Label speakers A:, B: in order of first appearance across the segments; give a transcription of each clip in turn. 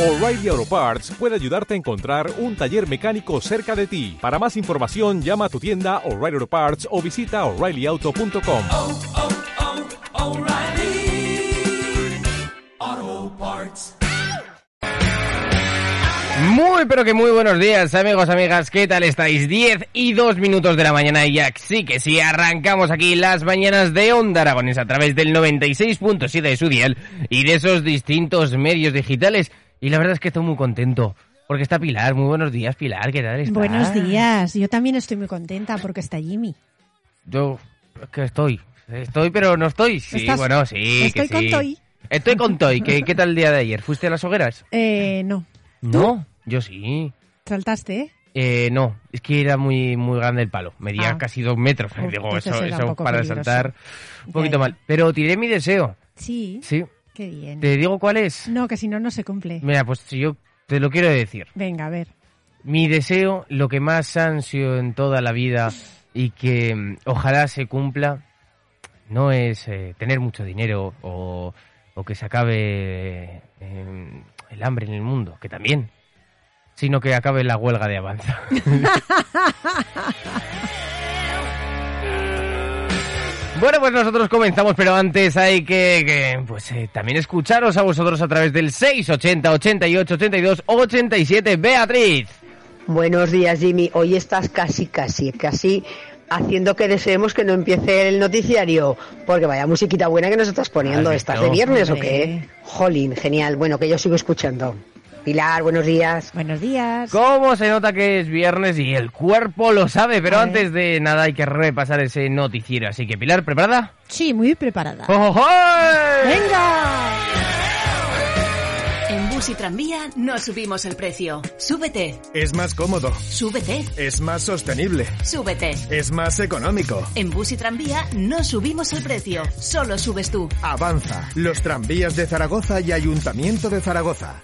A: O'Reilly Auto Parts puede ayudarte a encontrar un taller mecánico cerca de ti. Para más información, llama a tu tienda O'Reilly Auto Parts o visita oreillyauto.com.
B: oh, oh, O'Reilly Auto Parts.
C: Muy pero que muy buenos días amigos, amigas, ¿qué tal estáis? 10 y 2 minutos de la mañana y ya sí que sí, arrancamos aquí las mañanas de Onda Aragones a través del 96.7 de su dial y de esos distintos medios digitales y la verdad es que estoy muy contento porque está Pilar, muy buenos días Pilar, ¿qué tal estás?
D: Buenos días, yo también estoy muy contenta porque está Jimmy.
C: Yo, es que estoy, estoy pero no estoy, sí,
D: ¿Estás?
C: bueno, sí,
D: Estoy
C: que
D: con
C: sí.
D: Toy.
C: Estoy con Toy, ¿qué, ¿qué tal el día de ayer? ¿Fuiste a las hogueras?
D: Eh, no,
C: No, yo sí.
D: saltaste, ¿eh?
C: Eh, no, es que era muy muy grande el palo. Medía
D: Ah.
C: casi dos metros.
D: Uf,
C: Digo, eso, para
D: peligroso.
C: saltar un
D: Ya,
C: poquito
D: ya.
C: mal. Pero tiré mi deseo.
D: Sí,
C: Sí.
D: Qué bien.
C: ¿Te digo cuál es?
D: No, que si no, no se cumple.
C: Mira, pues yo te lo quiero decir.
D: Venga, a ver.
C: Mi deseo, lo que más ansio en toda la vida y que mm, ojalá se cumpla, no es eh, tener mucho dinero o, o que se acabe eh, el hambre en el mundo, que también, sino que acabe la huelga de Avanza. Bueno, pues nosotros comenzamos, pero antes hay que, que, pues eh, también escucharos a vosotros a través del 680 88 82 87 Beatriz.
E: Buenos días, Jimmy. Hoy estás casi, casi, casi haciendo que deseemos que no empiece el noticiario, porque vaya musiquita buena que nos estás poniendo.
C: ¿Has
E: ¿Estás de viernes o qué? Jolín, genial. Bueno, que yo sigo escuchando. Pilar, buenos días.
D: Buenos días.
C: ¿Cómo se nota que es viernes y el cuerpo lo sabe? Pero antes de nada hay que repasar ese noticiero. Así que, Pilar, ¿preparada?
D: Sí, muy preparada.
C: ¡Ojojoy!
D: ¡Venga!
F: En bus y tranvía no subimos el precio. Súbete,
G: Es más cómodo,
F: súbete,
G: es más sostenible,
F: súbete.
G: es más económico.
F: En bus y tranvía no subimos el precio, solo subes tú.
G: Avanza, los tranvías de Zaragoza y Ayuntamiento de Zaragoza.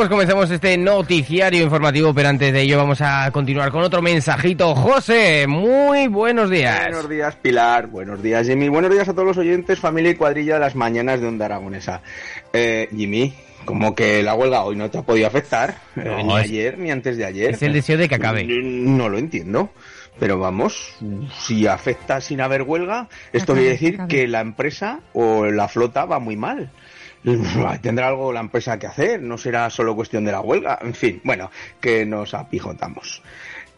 C: Pues comenzamos este noticiario informativo, pero antes de ello vamos a continuar con otro mensajito. José, muy buenos días.
H: Buenos días, Pilar. Buenos días, Jimmy. Buenos días a todos los oyentes, familia y cuadrilla de las mañanas de Onda Aragonesa. Eh, Jimmy, como que la huelga hoy no te ha podido afectar, eh,
C: No,
H: ni
C: es-
H: ayer ni antes de ayer.
C: Es el deseo de que acabe.
H: No lo entiendo. Pero vamos, si afecta sin haber huelga, esto
D: Acabe,
H: quiere decir
D: acabe.
H: que la empresa o la flota va muy mal. Tendrá algo la empresa que hacer, no será solo cuestión de la huelga. En fin, bueno, que nos apijotamos.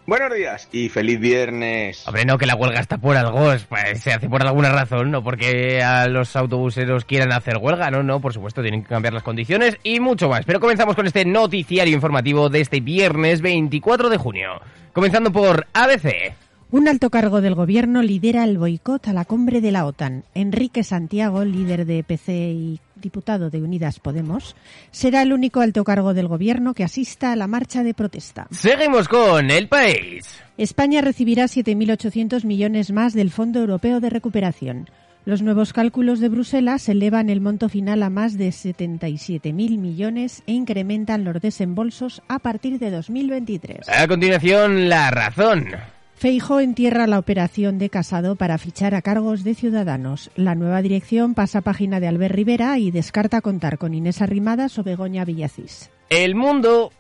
H: Buenos días y feliz viernes.
C: Hombre, no, que la huelga está por algo, es- pues, se hace por alguna razón, no porque a los autobuseros quieran hacer huelga, no, no, por supuesto, tienen que cambiar las condiciones y mucho más. Pero comenzamos con este noticiario informativo de este viernes 24 de junio. Comenzando por ABC.
D: Un alto cargo del gobierno lidera el boicot a la cumbre de la OTAN. Enrique Santiago, líder de PC y diputado de Unidas Podemos, será el único alto cargo del gobierno que asista a la marcha de protesta.
C: Seguimos con El País.
D: España recibirá 7.800 millones más del Fondo Europeo de Recuperación. Los nuevos cálculos de Bruselas elevan el monto final a más de 77.000 millones e incrementan los desembolsos a partir de 2023.
C: A continuación, La Razón.
D: Feijo entierra la operación de Casado para fichar a cargos de ciudadanos. La nueva dirección pasa página de Albert Rivera y descarta contar con Inés Arrimadas o Begoña Villacís.
C: El Mundo.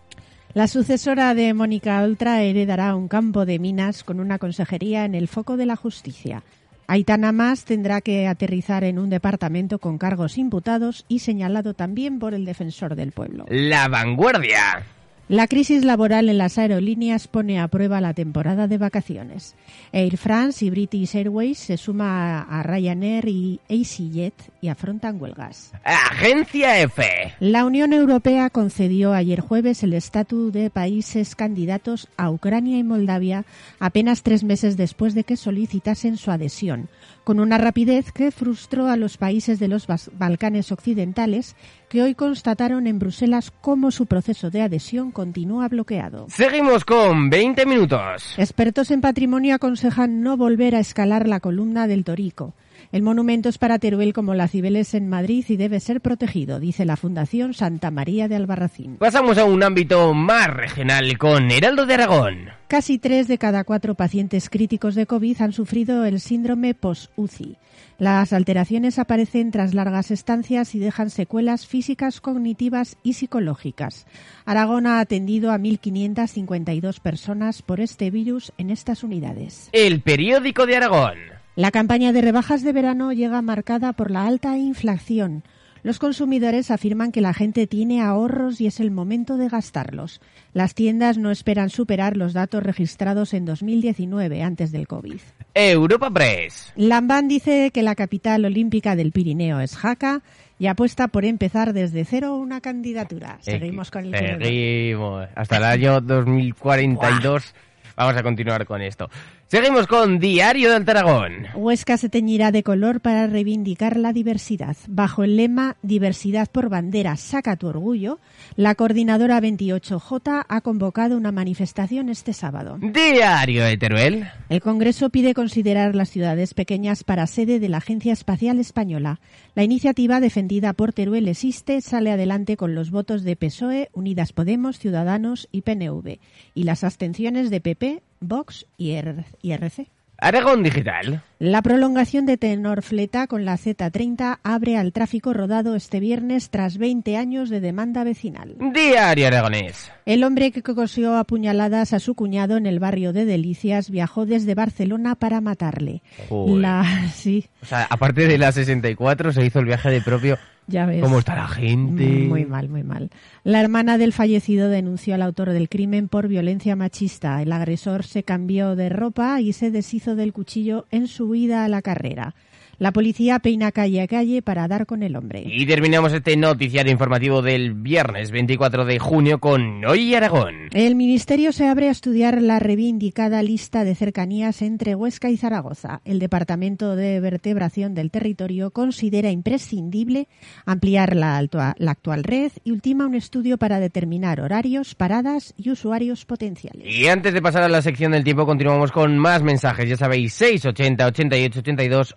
D: La sucesora de Mónica Oltra heredará un campo de minas con una consejería en el foco de la justicia. Aitana Más tendrá que aterrizar en un departamento con cargos imputados y señalado también por el defensor del pueblo.
C: La Vanguardia.
D: La crisis laboral en las aerolíneas pone a prueba la temporada de vacaciones. Air France y British Airways se suma a Ryanair y EasyJet y afrontan huelgas.
C: Agencia F.
D: La Unión Europea concedió ayer jueves el estatus de países candidatos a Ucrania y Moldavia apenas tres meses después de que solicitasen su adhesión, con una rapidez que frustró a los países de los Balcanes occidentales que hoy constataron en Bruselas cómo su proceso de adhesión continúa bloqueado.
C: Seguimos con 20 minutos.
D: Expertos en patrimonio aconsejan no volver a escalar la columna del Torico. El monumento es para Teruel como la Cibeles en Madrid y debe ser protegido, dice la Fundación Santa María de Albarracín.
C: Pasamos a un ámbito más regional con Heraldo de Aragón.
D: Casi tres de cada cuatro pacientes críticos de COVID han sufrido el síndrome post-UCI. Las alteraciones aparecen tras largas estancias y dejan secuelas físicas, cognitivas y psicológicas. Aragón ha atendido a 1.552 personas por este virus en estas unidades.
C: El periódico de Aragón.
D: La campaña de rebajas de verano llega marcada por la alta inflación. Los consumidores afirman que la gente tiene ahorros y es el momento de gastarlos. Las tiendas no esperan superar los datos registrados en 2019, antes del COVID.
C: Europa Press.
D: Lambán dice que la capital olímpica del Pirineo es Jaca y apuesta por empezar desde cero una candidatura. Seguimos con el
C: Seguimos. Hasta el año 2042 vamos a continuar con esto. Seguimos con Diario del Aragón.
D: Huesca se teñirá de color para reivindicar la diversidad. Bajo el lema Diversidad por bandera, saca tu orgullo, la coordinadora 28J ha convocado una manifestación este sábado.
C: Diario de Teruel.
D: El Congreso pide considerar las ciudades pequeñas para sede de la Agencia Espacial Española. La iniciativa defendida por Teruel Existe sale adelante con los votos de PSOE, Unidas Podemos, Ciudadanos y PNV y las abstenciones de PP, Vox y R- RC.
C: Aragón Digital.
D: La prolongación de Tenorfleta con la Z30 abre al tráfico rodado este viernes tras 20 años de demanda vecinal.
C: Diario Aragonés.
D: El hombre que cosió a puñaladas a su cuñado en el barrio de Delicias viajó desde Barcelona para matarle.
C: Joder.
D: La sí,
C: O sea, aparte de la 64, se hizo el viaje de propio.
D: ya ves.
C: ¿Cómo está la gente?
D: Muy mal, muy mal. La hermana del fallecido denunció al autor del crimen por violencia machista. El agresor se cambió de ropa y se deshizo del cuchillo en su huida a la carrera. La policía peina calle a calle para dar con el hombre.
C: Y terminamos este noticiario informativo del viernes 24 de junio con Hoy Aragón.
D: El Ministerio se abre a estudiar la reivindicada lista de cercanías entre Huesca y Zaragoza. El Departamento de Vertebración del Territorio considera imprescindible ampliar la, altua- la actual red y ultima un estudio para determinar horarios, paradas y usuarios potenciales.
C: Y antes de pasar a la sección del tiempo, continuamos con más mensajes. Ya sabéis, 680 88 82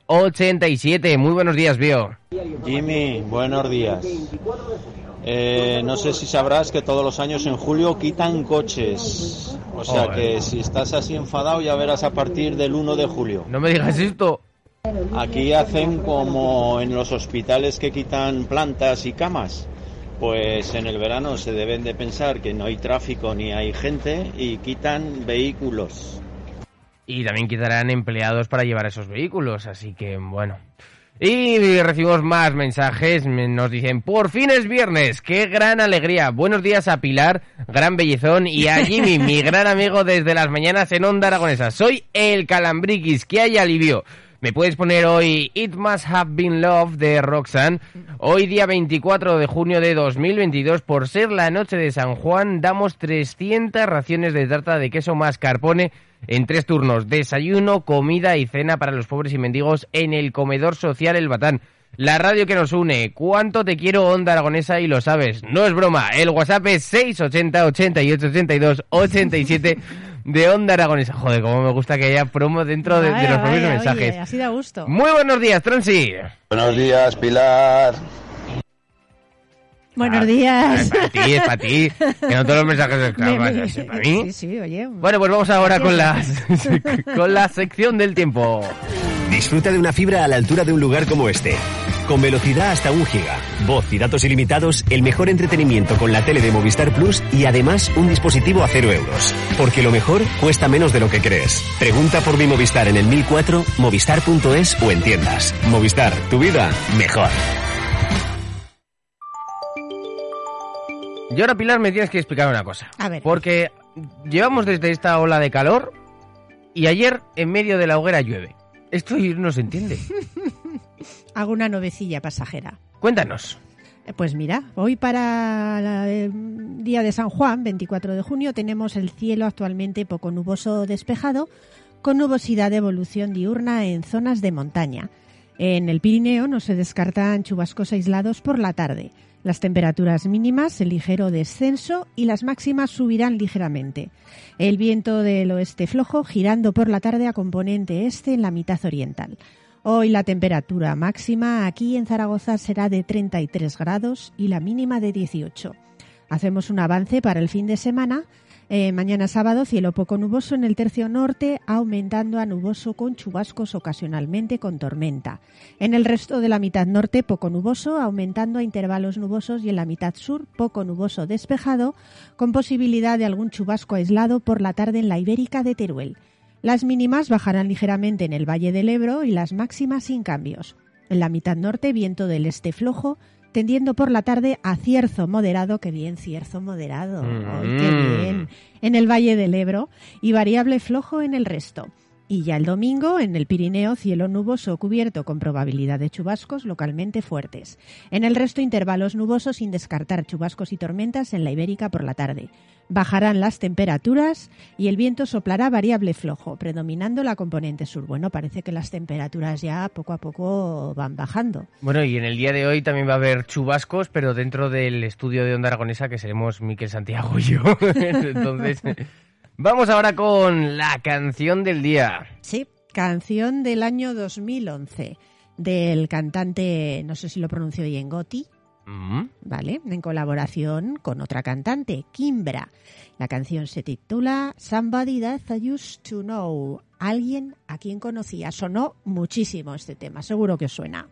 C: 87. Muy buenos días, Bio.
I: Jimmy, buenos días. Eh, no sé si sabrás que todos los años en julio quitan coches. O sea que si estás así enfadado ya verás a partir del 1 de julio.
C: No me digas esto.
I: Aquí hacen como en los hospitales que quitan plantas y camas. Pues en el verano se deben de pensar que no hay tráfico ni hay gente y quitan vehículos.
C: Y también quitarán empleados para llevar esos vehículos, así que bueno. Y recibimos más mensajes, me- nos dicen, por fin es viernes, qué gran alegría. Buenos días a Pilar, gran bellezón, y a Jimmy, mi gran amigo desde las mañanas en Onda Aragonesa. Soy el Calambriquis, que hay alivio. Me puedes poner hoy It Must Have Been Love de Roxanne. Hoy día 24 de junio de 2022, por ser la noche de San Juan, damos 300 raciones de tarta de queso mascarpone en tres turnos, desayuno, comida y cena para los pobres y mendigos en el comedor social El Batán. La radio que nos une, cuánto te quiero Onda Aragonesa y lo sabes, no es broma, el WhatsApp es 680 88 82 87 de Onda Aragonesa. Joder, cómo me gusta que haya promo dentro de, de
D: Vaya,
C: los propios mensajes.
D: oye, así da gusto.
C: Muy buenos días, Tronsi.
J: Buenos días, Pilar.
D: Buenos
C: Ah,
D: días.
C: Es para ti, es para ti. Que no todos los mensajes ¿es para mí?
D: Sí, sí, oye.
C: Bueno, pues vamos ahora con la, con la sección del tiempo.
K: Disfruta de una fibra a la altura de un lugar como este. Con velocidad hasta un giga, voz y datos ilimitados, el mejor entretenimiento con la tele de Movistar Plus y además un dispositivo a cero euros. Porque lo mejor cuesta menos de lo que crees. Pregunta por mi Movistar en el 1004, movistar.es o en tiendas. Movistar, tu vida mejor.
C: Y ahora, Pilar, me tienes que explicar una cosa.
D: A ver.
C: Porque llevamos desde esta ola de calor y ayer en medio de la hoguera llueve. Esto no se entiende.
D: Hago una novecilla pasajera.
C: Cuéntanos.
D: Eh, Pues mira, hoy para el día de San Juan, 24 de junio, tenemos el cielo actualmente poco nuboso despejado, con nubosidad de evolución diurna en zonas de montaña. En el Pirineo no se descartan chubascos aislados por la tarde. Las temperaturas mínimas en ligero descenso y las máximas subirán ligeramente. El viento del oeste flojo girando por la tarde a componente este en la mitad oriental. Hoy la temperatura máxima aquí en Zaragoza será de 33 grados y la mínima de 18. Hacemos un avance para el fin de semana. Eh, mañana sábado, cielo poco nuboso en el tercio norte, aumentando a nuboso con chubascos ocasionalmente con tormenta. En el resto de la mitad norte, poco nuboso, aumentando a intervalos nubosos y en la mitad sur, poco nuboso despejado, con posibilidad de algún chubasco aislado por la tarde en la Ibérica de Teruel. Las mínimas bajarán ligeramente en el Valle del Ebro y las máximas sin cambios. En la mitad norte, viento del este flojo, tendiendo por la tarde a cierzo moderado, que bien, cierzo moderado, ¡Ay, qué
C: Mm.
D: bien, en el Valle del Ebro y variable flojo en el resto. Y ya el domingo, en el Pirineo, cielo nuboso cubierto con probabilidad de chubascos localmente fuertes. En el resto, intervalos nubosos sin descartar chubascos y tormentas en la Ibérica por la tarde. Bajarán las temperaturas y el viento soplará variable flojo, predominando la componente sur. Bueno, parece que las temperaturas ya poco a poco van bajando.
C: Bueno, y en el día de hoy también va a haber chubascos, pero dentro del estudio de Onda Aragonesa, que seremos Miquel Santiago y yo. Entonces, vamos ahora con la canción del día.
D: Sí, canción del año 2011 del cantante, no sé si lo pronuncio bien, Gotti. ¿Vale? En colaboración con otra cantante, Kimbra. La canción se titula Somebody That I Used to Know. Alguien a quien conocía. Sonó muchísimo este tema, seguro que suena.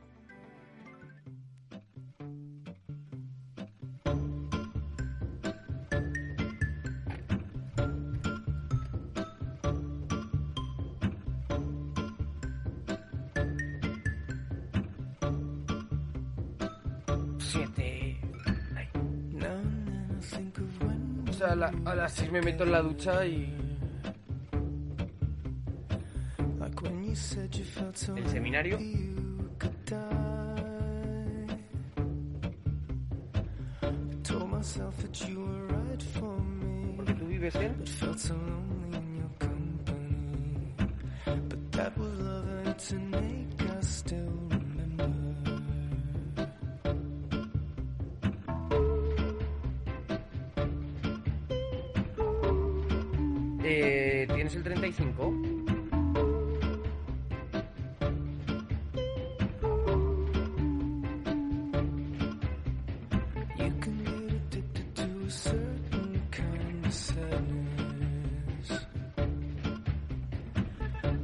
C: Siete. O sea, a, la- a las seis me meto en la ducha y... ¿El seminario?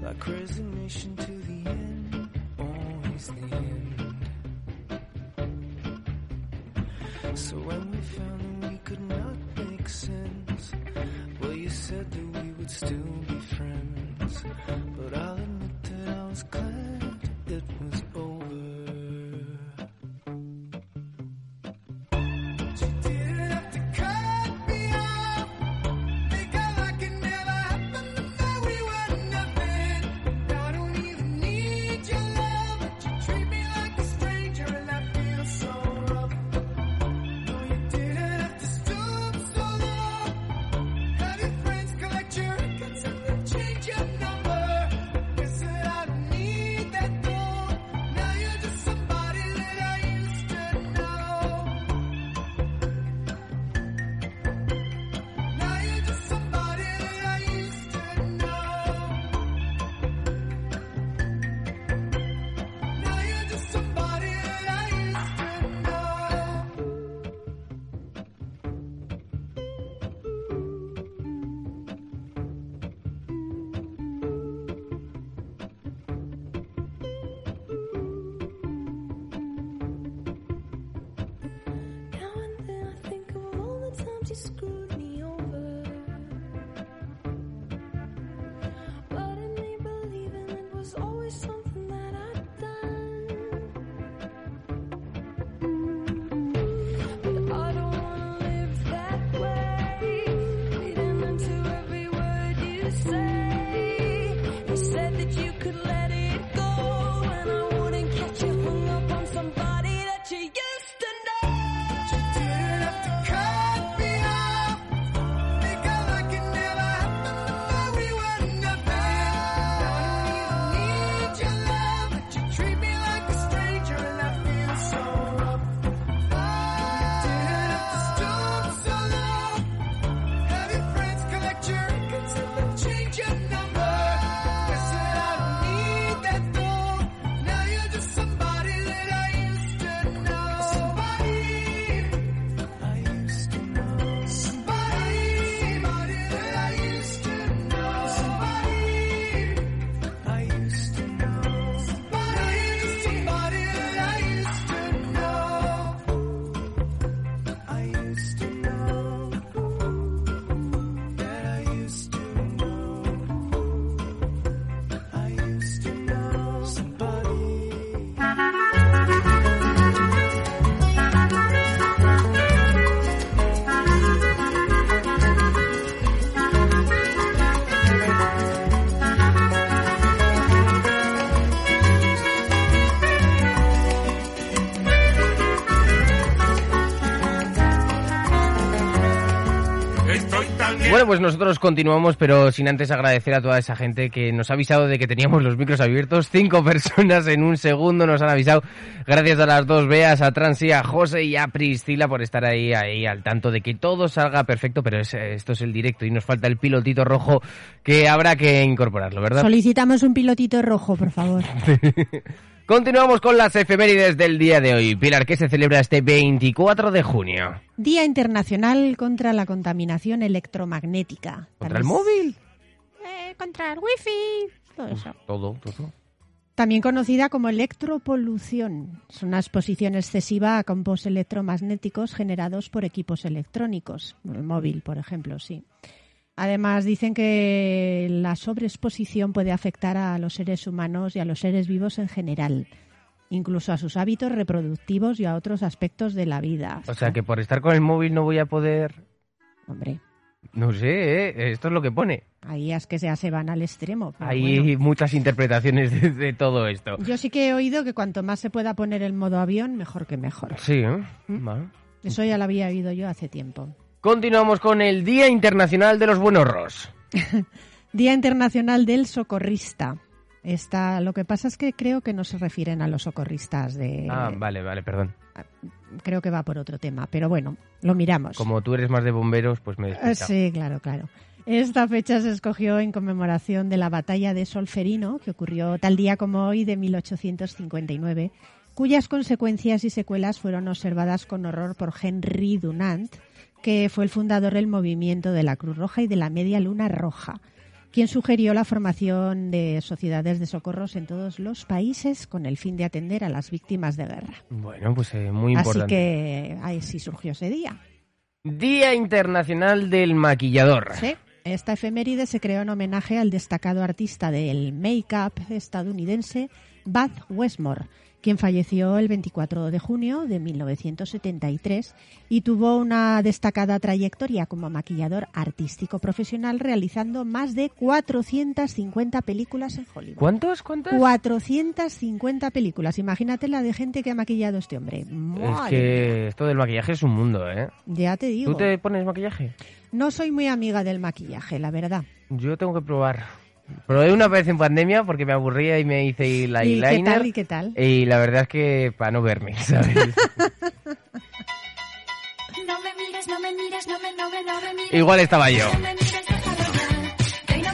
L: Like resignation to the end, always the end. So when we found that we could not make sense, well, you said that we would still
C: school. Pues nosotros continuamos, pero sin antes agradecer a toda esa gente que nos ha avisado de que teníamos los micros abiertos. Cinco personas en un segundo nos han avisado. Gracias a las dos Beas, a Transi, a José y a Priscila por estar ahí, ahí al tanto de que todo salga perfecto, pero es- esto es el directo y nos falta el pilotito rojo que habrá que incorporarlo, ¿verdad?
D: Solicitamos un pilotito rojo, por favor.
C: Continuamos con las efemérides del día de hoy. Pilar, que se celebra este 24 de junio.
D: Día Internacional contra la Contaminación Electromagnética.
C: ¿Contra el móvil?
D: Eh, contra el wifi. Todo eso.
C: Todo, todo.
D: También conocida como electropolución. Es una exposición excesiva a campos electromagnéticos generados por equipos electrónicos. El móvil, por ejemplo, sí. Además, dicen que la sobreexposición puede afectar a los seres humanos y a los seres vivos en general, incluso a sus hábitos reproductivos y a otros aspectos de la vida.
C: O sea que por estar con el móvil no voy a poder...
D: Hombre,
C: No sé, ¿eh? esto es lo que pone.
D: ahí es que ya se van al extremo.
C: Hay
D: bueno.
C: muchas interpretaciones de, de todo esto.
D: Yo sí que he oído que cuanto más se pueda poner el modo avión, mejor que mejor.
C: Sí, ¿eh?
D: ¿Mm? Eso ya lo había oído yo hace tiempo.
C: Continuamos con el Día Internacional de los Buenos Ros.
D: Día Internacional del Socorrista. Esta, lo que pasa es que creo que no se refieren a los socorristas de...
C: Ah, vale, vale, perdón.
D: Creo que va por otro tema, pero bueno, lo miramos.
C: Como tú eres más de bomberos, pues me he
D: Eh. Sí, claro, claro. Esta fecha se escogió en conmemoración de la batalla de Solferino, que ocurrió tal día como hoy de 1859, cuyas consecuencias y secuelas fueron observadas con horror por Henry Dunant, que fue el fundador del movimiento de la Cruz Roja y de la Media Luna Roja, quien sugirió la formación de sociedades de socorros en todos los países con el fin de atender a las víctimas de guerra.
C: Bueno, pues eh, muy
D: Así
C: importante.
D: que ahí sí surgió ese día.
C: Día Internacional del Maquillador.
D: Sí. Esta efeméride se creó en homenaje al destacado artista del make-up estadounidense Bud Westmore, quien falleció el 24 de junio de 1973 y tuvo una destacada trayectoria como maquillador artístico profesional realizando más de 450 películas en Hollywood.
C: ¿Cuántos? ¿Cuántos?
D: 450 películas. Imagínate la de gente que ha maquillado este hombre.
C: Es
D: Madre
C: que esto del maquillaje es un mundo, ¿eh?
D: Ya te digo.
C: ¿Tú te pones maquillaje?
D: No soy muy amiga del maquillaje, la verdad.
C: Yo tengo que probar. Probé una vez en pandemia porque me aburría y me hice la
D: ¿Y qué
C: eyeliner.
D: tal? ¿Y qué tal?
C: Y la verdad es que para no verme, ¿sabes?
L: No me mires, no me mires, no me, no me, no me mires.
C: Igual estaba yo.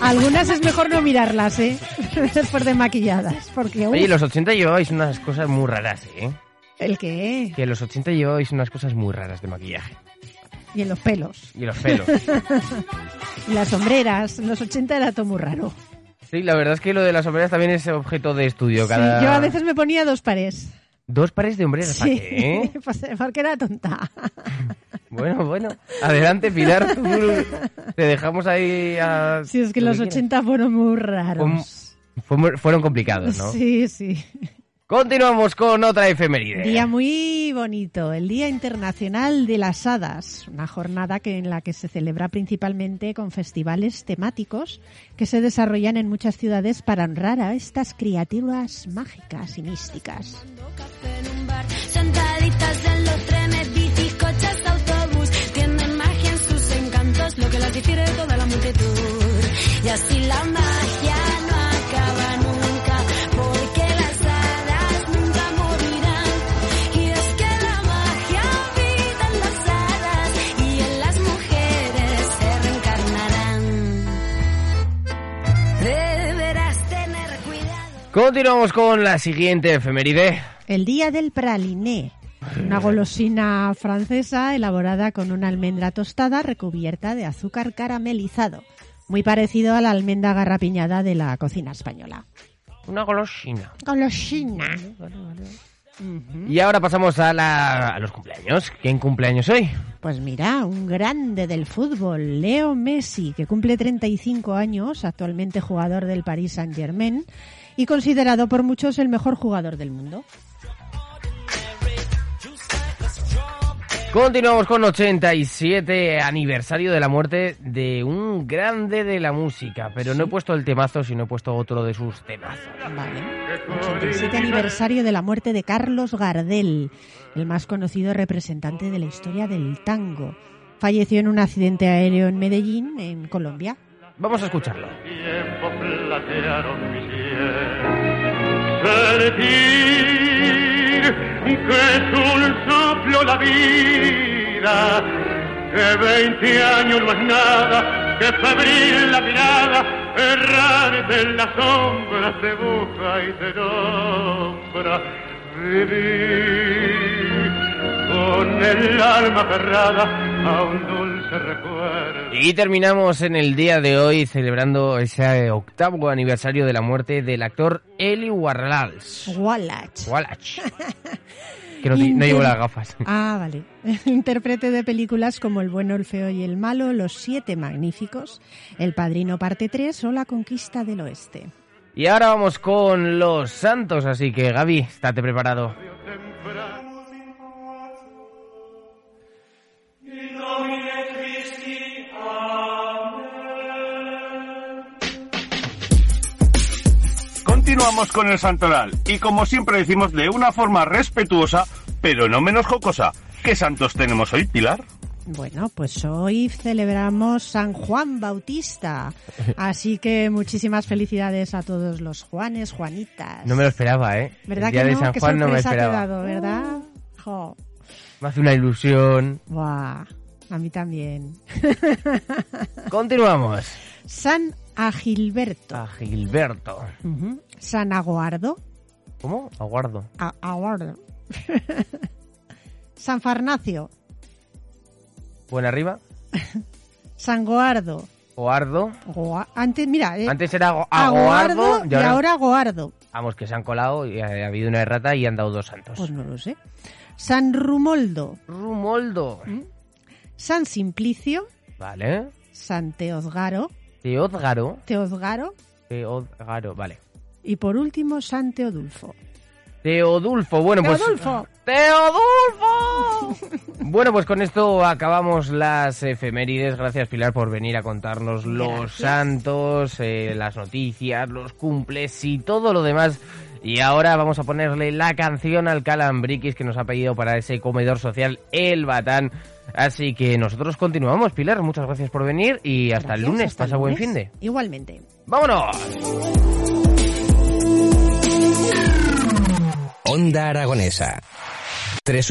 D: Algunas es mejor no mirarlas, ¿eh? Después de maquilladas. Porque,
C: Oye, los 80 llevabais unas cosas muy raras, ¿eh?
D: ¿el qué?
C: Que los 80 llevabais unas cosas muy raras de maquillaje.
D: Y en los pelos.
C: Y los pelos.
D: Y las sombreras. En los 80 era todo muy raro.
C: Sí, la verdad es que lo de las sombreras también es objeto de estudio.
D: Sí,
C: Cada...
D: yo a veces me ponía dos pares.
C: Dos pares de hombreras, ¿para
D: Sí,
C: qué?
D: pues, porque era tonta.
C: Bueno, bueno. Adelante, Pilar. Tú te dejamos ahí a...
D: Sí, es que
C: lo
D: los
C: quieras.
D: 80 fueron muy raros.
C: Fueron complicados, ¿no?
D: Sí, sí.
C: Continuamos con otra efeméride.
D: Día muy bonito, el Día Internacional de las Hadas, una jornada que en la que se celebra principalmente con festivales temáticos que se desarrollan en muchas ciudades para honrar a estas criaturas mágicas y místicas.
L: Lo que las difiere toda la multitud. Y así la
C: Continuamos con la siguiente efeméride.
D: El Día del Praliné, una golosina francesa elaborada con una almendra tostada recubierta de azúcar caramelizado, muy parecido a la almendra garrapiñada de la cocina española.
C: Una golosina.
D: Golosina.
C: Y ahora pasamos a, la, a los cumpleaños. ¿Quién cumpleaños hoy?
D: Pues mira, un grande del fútbol, Leo Messi, que cumple 35 años, actualmente jugador del Paris Saint-Germain y considerado por muchos el mejor jugador del mundo.
C: Continuamos con 87 aniversario de la muerte de un grande de la música, pero no he puesto el temazo, sino he puesto otro de sus temazos.
D: Vale. 87 aniversario de la muerte de Carlos Gardel, el más conocido representante de la historia del tango. Falleció en un accidente aéreo en Medellín, en Colombia.
C: Vamos a escucharlo.
M: tiempo platearon mi Sentir que es un soplo la vida, que veinte años no es nada, que febril la mirada, errante en las sombras te busca y te nombra. Vivir con el alma aferrada a un dulce recuerdo.
C: Y terminamos en el día de hoy celebrando ese octavo aniversario de la muerte del actor Eli Warlals.
D: Wallach.
C: Wallach. Que no llevo las gafas.
D: Ah, vale. Intérprete de películas como El bueno, el feo y el malo, Los siete magníficos, El padrino parte 3 o La conquista del oeste.
C: Y ahora vamos con los santos, así que Gaby, estate preparado.
N: Continuamos con el santoral y como siempre decimos de una forma respetuosa, pero no menos jocosa. ¿Qué santos tenemos hoy, Pilar?
D: Bueno, pues hoy celebramos San Juan Bautista. Así que muchísimas felicidades a todos los Juanes, Juanitas.
C: No me lo esperaba, ¿eh?
D: ¿Verdad
C: el día
D: que
C: de
D: no?
C: San
D: Qué
C: Juan no me
D: te
C: esperaba.
D: dado, ¿verdad? Jo.
C: Me hace una ilusión.
D: Buah, a mí también.
C: Continuamos.
D: San Agilberto.
C: A Gilberto.
D: Ujú. San Aguardo.
C: ¿Cómo? Aguardo.
D: A- Aguardo. San Farnacio.
C: Buen arriba.
D: San Goardo.
C: Oardo.
D: Goa- Antes, mira, eh,
C: Antes era Go-
D: Aguardo
C: Aguardo
D: y ahora Goardo.
C: Vamos, que se han colado y ha, ha habido una errata y han dado dos santos.
D: Pues no lo sé. San Rumoldo.
C: Rumoldo.
D: San Simplicio.
C: Vale.
D: San Teodgaro.
C: Teodgaro.
D: Teodgaro.
C: Teodgaro, vale.
D: Y por último, San Teodulfo.
C: Teodulfo, bueno pues...
D: Teodulfo.
C: ¡Teodulfo! bueno, pues con esto acabamos las efemérides. Gracias, Pilar, por venir a contarnos los santos, eh, las noticias, los cumples y todo lo demás. Y ahora vamos a ponerle la canción al Calambriquis que nos ha pedido para ese comedor social El Batán. Así que nosotros continuamos, Pilar. Muchas gracias por venir y hasta el lunes.
D: hasta el
C: Pasa buen fin de.
D: Igualmente.
C: ¡Vámonos!
O: Onda Aragonesa. Tres